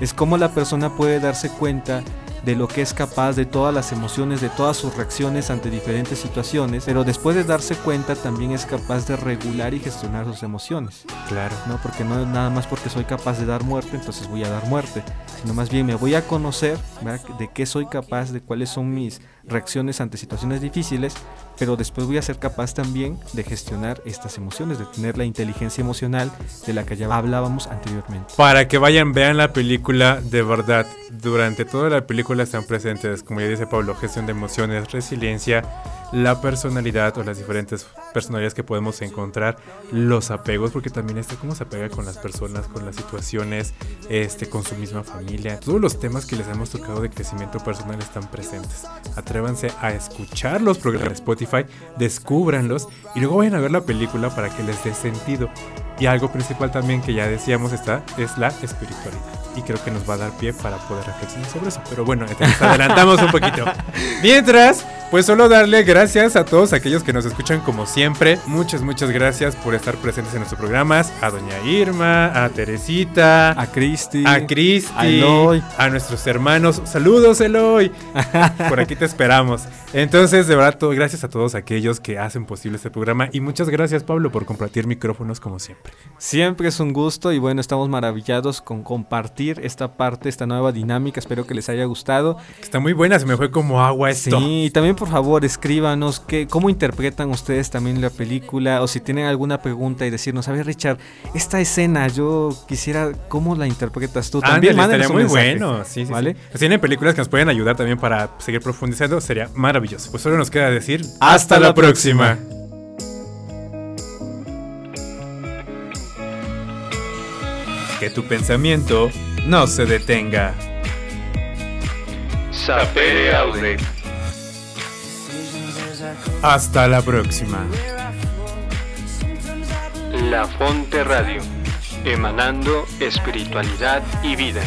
es cómo la persona puede darse cuenta de lo que es capaz, de todas las emociones, de todas sus reacciones ante diferentes situaciones, pero después de darse cuenta también es capaz de regular y gestionar sus emociones, Claro. ¿no? Porque no es nada más porque soy capaz de dar muerte, entonces voy a dar muerte, sino más bien me voy a conocer ¿verdad? de qué soy capaz, de cuáles son mis reacciones ante situaciones difíciles, pero después voy a ser capaz también de gestionar estas emociones, de tener la inteligencia emocional de la que ya hablábamos anteriormente. Para que vayan, vean la película de verdad. Durante toda la película están presentes, como ya dice Pablo, gestión de emociones, resiliencia, la personalidad o las diferentes personalidades que podemos encontrar, los apegos, porque también está cómo se apega con las personas, con las situaciones, este, con su misma familia. Todos los temas que les hemos tocado de crecimiento personal están presentes. Atrévanse a escuchar los programas de Spotify, descúbranlos y luego vayan a ver la película para que les dé sentido. Y algo principal también que ya decíamos está es la espiritualidad. Y creo que nos va a dar pie para poder reflexionar sobre eso. Pero bueno, nos adelantamos un poquito. Mientras, pues solo darle gracias a todos aquellos que nos escuchan como siempre. Muchas, muchas gracias por estar presentes en nuestros programas. A doña Irma, a Teresita, A Cristi, a Cristi, a Eloy. a nuestros hermanos. Saludos, Eloy. Por aquí te esperamos. Entonces, de verdad, todo, gracias a todos aquellos que hacen posible este programa. Y muchas gracias, Pablo, por compartir micrófonos como siempre. Siempre es un gusto y bueno, estamos maravillados con compartir esta parte, esta nueva dinámica. Espero que les haya gustado. Está muy buena, se me fue como agua esto. Sí, y también por favor escríbanos qué, cómo interpretan ustedes también la película o si tienen alguna pregunta y decirnos, a ver Richard, esta escena yo quisiera, ¿cómo la interpretas tú? También mándenos estaría muy mensaje, bueno. Sí, sí, ¿Vale? sí. Si tienen películas que nos pueden ayudar también para seguir profundizando, sería maravilloso. Pues solo nos queda decir Hasta la próxima. Que tu pensamiento no se detenga. Sapere Aude. Hasta la próxima. La Fonte Radio. Emanando espiritualidad y vida.